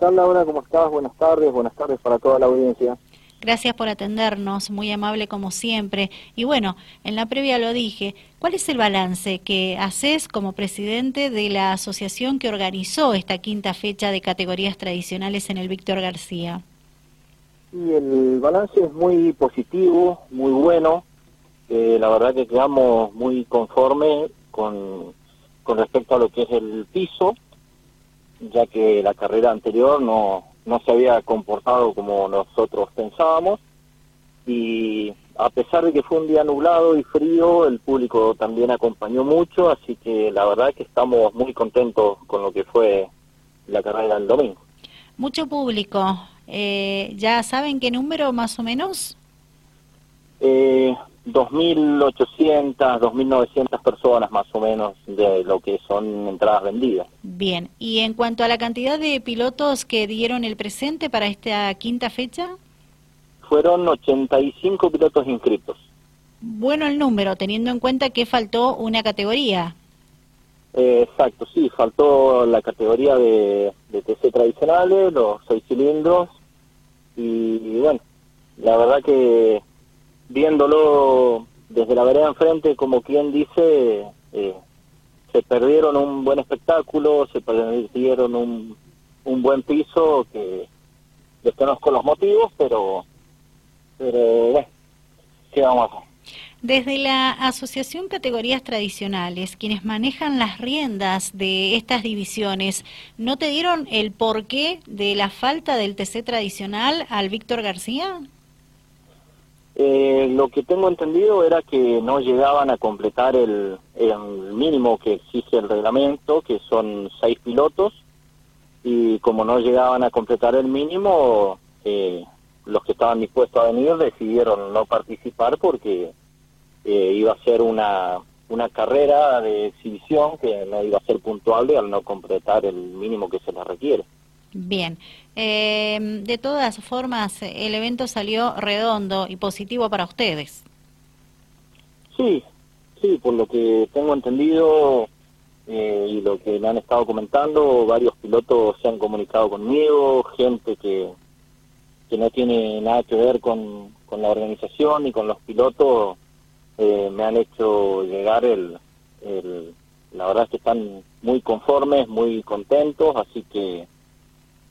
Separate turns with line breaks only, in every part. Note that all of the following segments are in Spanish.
tal Laura? ¿Cómo estás? Buenas tardes, buenas tardes para toda la audiencia.
Gracias por atendernos, muy amable como siempre. Y bueno, en la previa lo dije, ¿cuál es el balance que haces como presidente de la asociación que organizó esta quinta fecha de categorías tradicionales en el Víctor García?
Y el balance es muy positivo, muy bueno. Eh, la verdad que quedamos muy conformes con, con respecto a lo que es el piso, ya que la carrera anterior no, no se había comportado como nosotros pensábamos y a pesar de que fue un día nublado y frío, el público también acompañó mucho, así que la verdad es que estamos muy contentos con lo que fue la carrera del domingo.
Mucho público, eh, ¿ya saben qué número más o menos?
Eh, 2.800, 2.900 personas más o menos de lo que son entradas vendidas.
Bien, y en cuanto a la cantidad de pilotos que dieron el presente para esta quinta fecha?
Fueron 85 pilotos inscritos.
Bueno el número, teniendo en cuenta que faltó una categoría.
Eh, exacto, sí, faltó la categoría de, de TC tradicionales, los seis cilindros, y bueno, la verdad que viéndolo desde la vereda enfrente, como quien dice, eh, se perdieron un buen espectáculo, se perdieron un, un buen piso que desconozco los motivos, pero, pero bueno, ¿qué vamos a hacer?
Desde la Asociación Categorías Tradicionales, quienes manejan las riendas de estas divisiones, ¿no te dieron el porqué de la falta del TC tradicional al Víctor García?
Eh, lo que tengo entendido era que no llegaban a completar el, mínimo que exige el reglamento, que son seis pilotos, y como no llegaban a completar el mínimo, eh, los que estaban dispuestos a venir decidieron no participar porque eh, iba a ser una, una carrera de exhibición que no iba a ser puntuable al no completar el mínimo que se les requiere.
Bien, eh, de todas formas, el evento salió redondo y positivo para ustedes.
Sí, sí, por lo que tengo entendido eh, y lo que me han estado comentando, varios pilotos se han comunicado conmigo, gente que, que no tiene nada que ver con, con la organización y con los pilotos, eh, me han hecho llegar el, el... La verdad es que están muy conformes, muy contentos, así que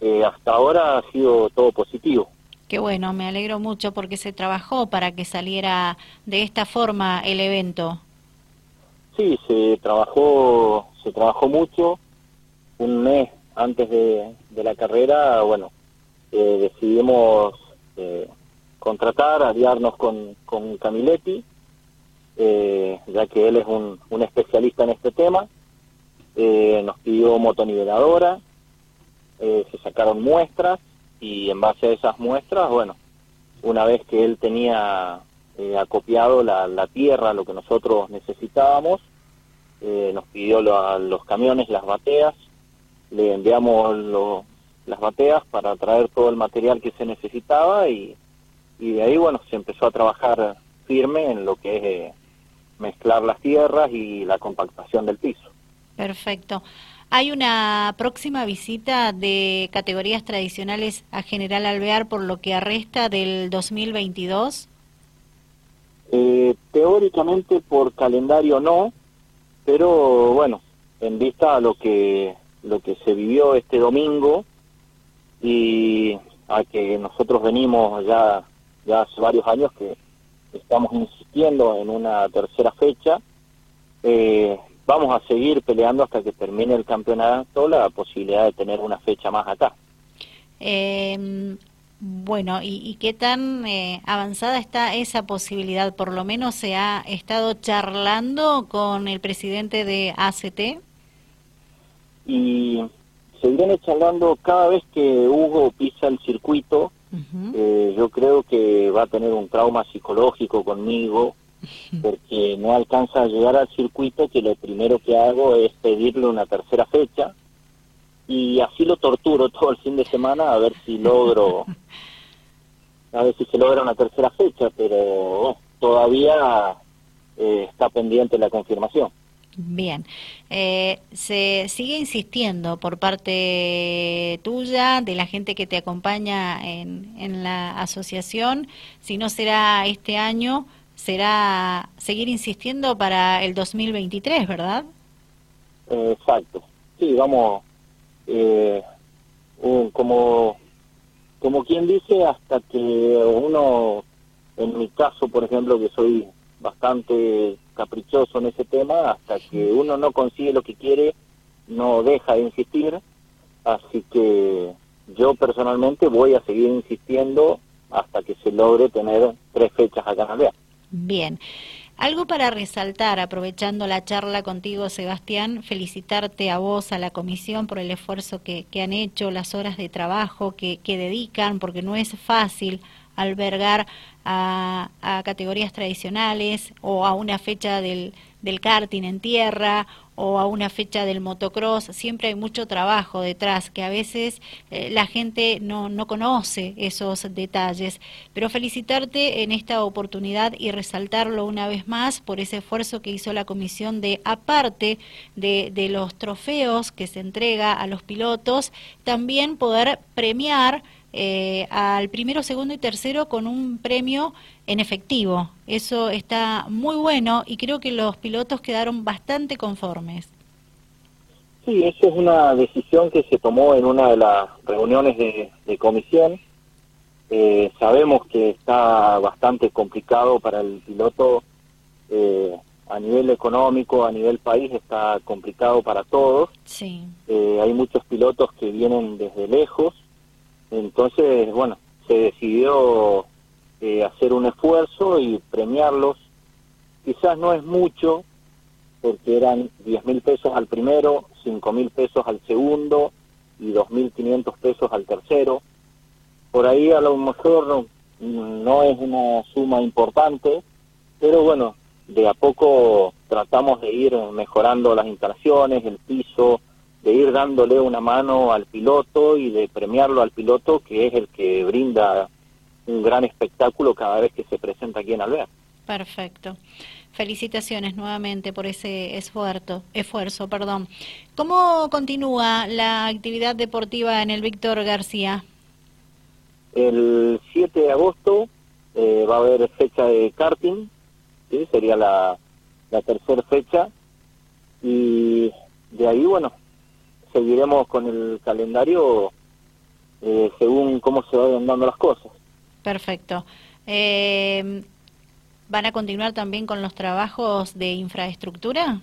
eh, hasta ahora ha sido todo positivo.
Qué bueno, me alegro mucho porque se trabajó para que saliera de esta forma el evento.
Sí, se trabajó, se trabajó mucho. Un mes antes de, la carrera, bueno, eh, decidimos eh, contratar, aliarnos con, con Camiletti, ya que él es un, un especialista en este tema. nos pidió motoniveladora, eh, se sacaron muestras y en base a esas muestras, bueno, una vez que él tenía eh, acopiado la, la, tierra, lo que nosotros necesitábamos, eh, nos pidió los camiones, las bateas, le enviamos las bateas para traer todo el material que se necesitaba y, y de ahí, bueno, se empezó a trabajar firme en lo que es mezclar las tierras y la compactación del piso.
Perfecto. ¿Hay una próxima visita de categorías tradicionales a General Alvear por lo que arresta del 2022?
Eh, teóricamente por calendario no, pero bueno, en vista a lo que lo que se vivió este domingo y a que nosotros venimos ya ya hace varios años que estamos insistiendo en una tercera fecha, eh, vamos a seguir peleando hasta que termine el campeonato la posibilidad de tener una fecha más acá.
Eh, bueno, ¿y, qué tan eh, avanzada está esa posibilidad? Por lo menos se ha estado charlando con el presidente de ACT.
Y se viene charlando cada vez que Hugo pisa el circuito. eh, yo creo que va a tener un trauma psicológico conmigo porque no alcanza a llegar al circuito que lo primero que hago es pedirle una tercera fecha y así lo torturo todo el fin de semana a ver si logro a ver si se logra una tercera fecha pero todavía eh, está pendiente la confirmación.
Bien, eh, se sigue insistiendo por parte tuya, de la gente que te acompaña en, en la asociación, si no será este año, será seguir insistiendo para el 2023, ¿verdad?
exacto, sí, vamos, eh, como, como quien dice, hasta que uno, en mi caso, por ejemplo, que soy bastante caprichoso en ese tema, hasta que uno no consigue lo que quiere, no deja de insistir, así que yo personalmente voy a seguir insistiendo hasta que se logre tener tres fechas acá en Alvear.
Bien. Algo para resaltar, aprovechando la charla contigo, Sebastián, felicitarte a vos, a la comisión, por el esfuerzo que, han hecho, las horas de trabajo que, que dedican, porque no es fácil albergar a, a, categorías tradicionales o a una fecha del, del karting en tierra o a una fecha del motocross, siempre hay mucho trabajo detrás que a veces eh, la gente no, no conoce esos detalles. Pero felicitarte en esta oportunidad y resaltarlo una vez más por ese esfuerzo que hizo la comisión de, aparte de, de los trofeos que se entrega a los pilotos, también poder premiar eh, al primero, segundo y tercero con un premio en efectivo. Eso está muy bueno y creo que los pilotos quedaron bastante conformes.
Sí, esa es una decisión que se tomó en una de las reuniones de, comisión. Eh, sabemos que está bastante complicado para el piloto eh, a nivel económico, a nivel país, está complicado para todos.
Sí.
hay muchos pilotos que vienen desde lejos entonces, bueno, se decidió eh, hacer un esfuerzo y premiarlos. Quizás no es mucho, porque eran 10 mil pesos al primero, 5 mil pesos al segundo y 2.500 pesos al tercero. Por ahí a lo mejor no es una suma importante, pero bueno, de a poco tratamos de ir mejorando las instalaciones, el piso, de ir dándole una mano al piloto y de premiarlo al piloto, que es el que brinda un gran espectáculo cada vez que se presenta aquí en Alvear.
Perfecto. Felicitaciones nuevamente por ese esfuerzo. esfuerzo perdón. ¿Cómo continúa la actividad deportiva en el Víctor García?
El 7 de agosto eh, va a haber fecha de karting, ¿sí? sería la, la tercera fecha, y de ahí, bueno, seguiremos con el calendario eh, según cómo se vayan dando las cosas.
Perfecto. Eh, ¿Van a continuar también con los trabajos de infraestructura?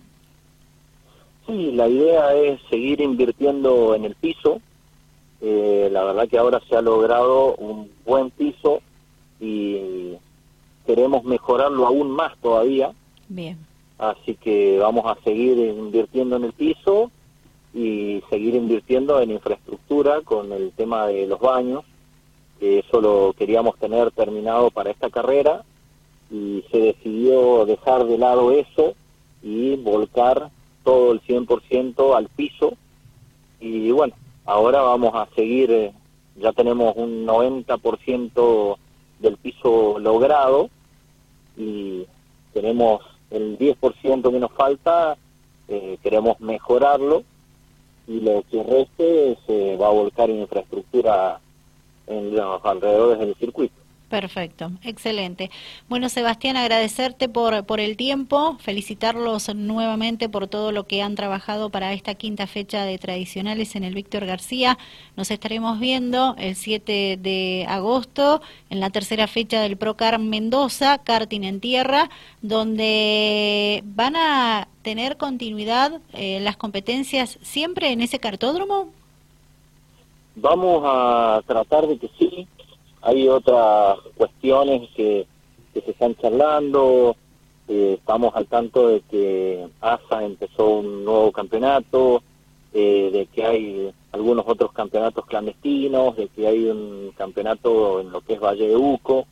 Sí, la idea es seguir invirtiendo en el piso. Eh, la verdad que ahora se ha logrado un buen piso y queremos mejorarlo aún más todavía.
Bien.
Así que vamos a seguir invirtiendo en el piso y seguir invirtiendo en infraestructura con el tema de los baños, que eso lo queríamos tener terminado para esta carrera y se decidió dejar de lado eso y volcar todo el 100% al piso. Y bueno, ahora vamos a seguir, eh, ya tenemos un 90% del piso logrado y tenemos el 10% que nos falta, eh, queremos mejorarlo y lo que reste se va a volcar en infraestructura en los alrededores del circuito.
Perfecto, excelente. Bueno, Sebastián, agradecerte por, por el tiempo, felicitarlos nuevamente por todo lo que han trabajado para esta quinta fecha de tradicionales en el Víctor García. Nos estaremos viendo el 7 de agosto en la tercera fecha del Procar Mendoza, karting en tierra, donde van a tener continuidad eh, las competencias siempre en ese cartódromo.
Vamos a tratar de que sí, hay otras cuestiones que, se están charlando, eh, estamos al tanto de que ASA empezó un nuevo campeonato, eh, de que hay algunos otros campeonatos clandestinos, de que hay un campeonato en lo que es Valle de Uco,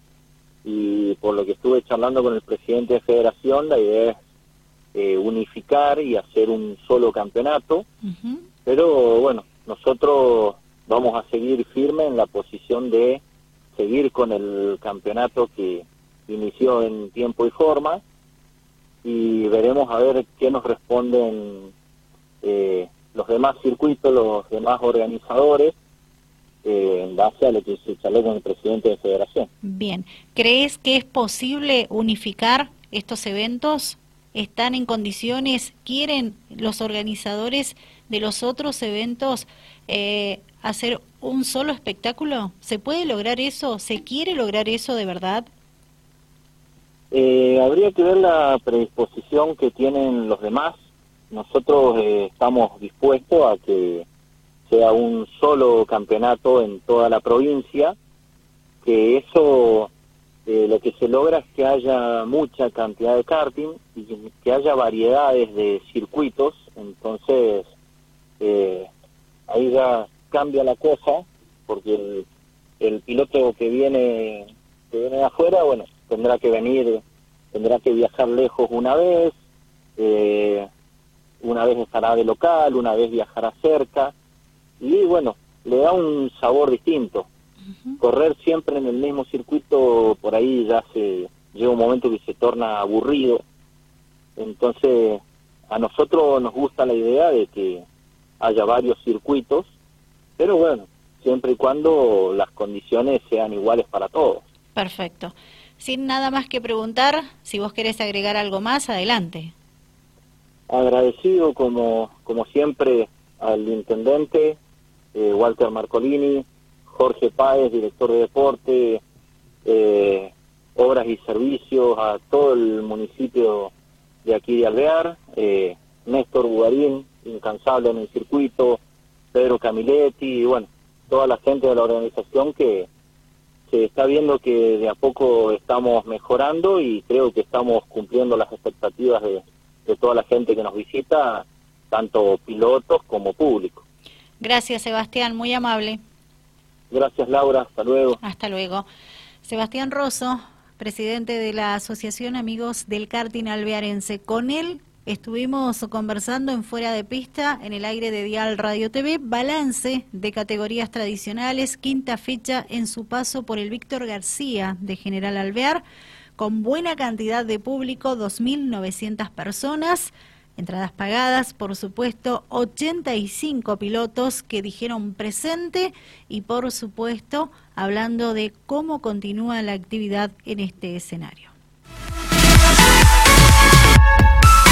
y por lo que estuve charlando con el presidente de federación, la idea es eh, unificar y hacer un solo campeonato, pero bueno, nosotros vamos a seguir firme en la posición de seguir con el campeonato que inició en tiempo y forma y veremos a ver qué nos responden eh, los demás circuitos, los demás organizadores, eh, en base a lo que se charló con el presidente de federación.
Bien, ¿crees que es posible unificar estos eventos? ¿Están en condiciones, quieren los organizadores de los otros eventos eh, hacer un solo espectáculo? ¿Se puede lograr eso? ¿Se quiere lograr eso de verdad?
Eh, habría que ver la predisposición que tienen los demás. Nosotros eh, estamos dispuestos a que sea un solo campeonato en toda la provincia, que eso eh, lo que se logra es que haya mucha cantidad de karting y que haya variedades de circuitos, entonces eh, ahí ya cambia la cosa, porque el, piloto que viene, que viene de afuera, bueno, tendrá que venir, tendrá que viajar lejos una vez, eh, una vez estará de local, una vez viajará cerca, y bueno, le da un sabor distinto. Correr siempre en el mismo circuito, por ahí ya se llega un momento que se torna aburrido. Entonces, a nosotros nos gusta la idea de que haya varios circuitos, pero bueno, siempre y cuando las condiciones sean iguales para todos.
Perfecto. Sin nada más que preguntar, si vos querés agregar algo más, adelante.
Agradecido como, como siempre al intendente eh, Walter Marcolini, Jorge Páez, director de deporte, eh, obras y servicios, a todo el municipio de aquí de Alvear, eh, Néstor Bugarín, incansable en el circuito, Pedro Camiletti, y bueno, toda la gente de la organización que, que está viendo que de a poco estamos mejorando y creo que estamos cumpliendo las expectativas de, de toda la gente que nos visita, tanto pilotos como público.
Gracias, Sebastián, muy amable.
Gracias, Laura. Hasta luego.
Hasta luego. Sebastián Rosso, presidente de la Asociación Amigos del Karting Alvearense. Con él estuvimos conversando en Fuera de Pista, en el aire de Dial Radio TV, balance de categorías tradicionales, quinta fecha en su paso por el Víctor García de General Alvear, con buena cantidad de público, 2.900 personas. Entradas pagadas, por supuesto, 85 pilotos que dijeron presente y por supuesto hablando de cómo continúa la actividad en este escenario.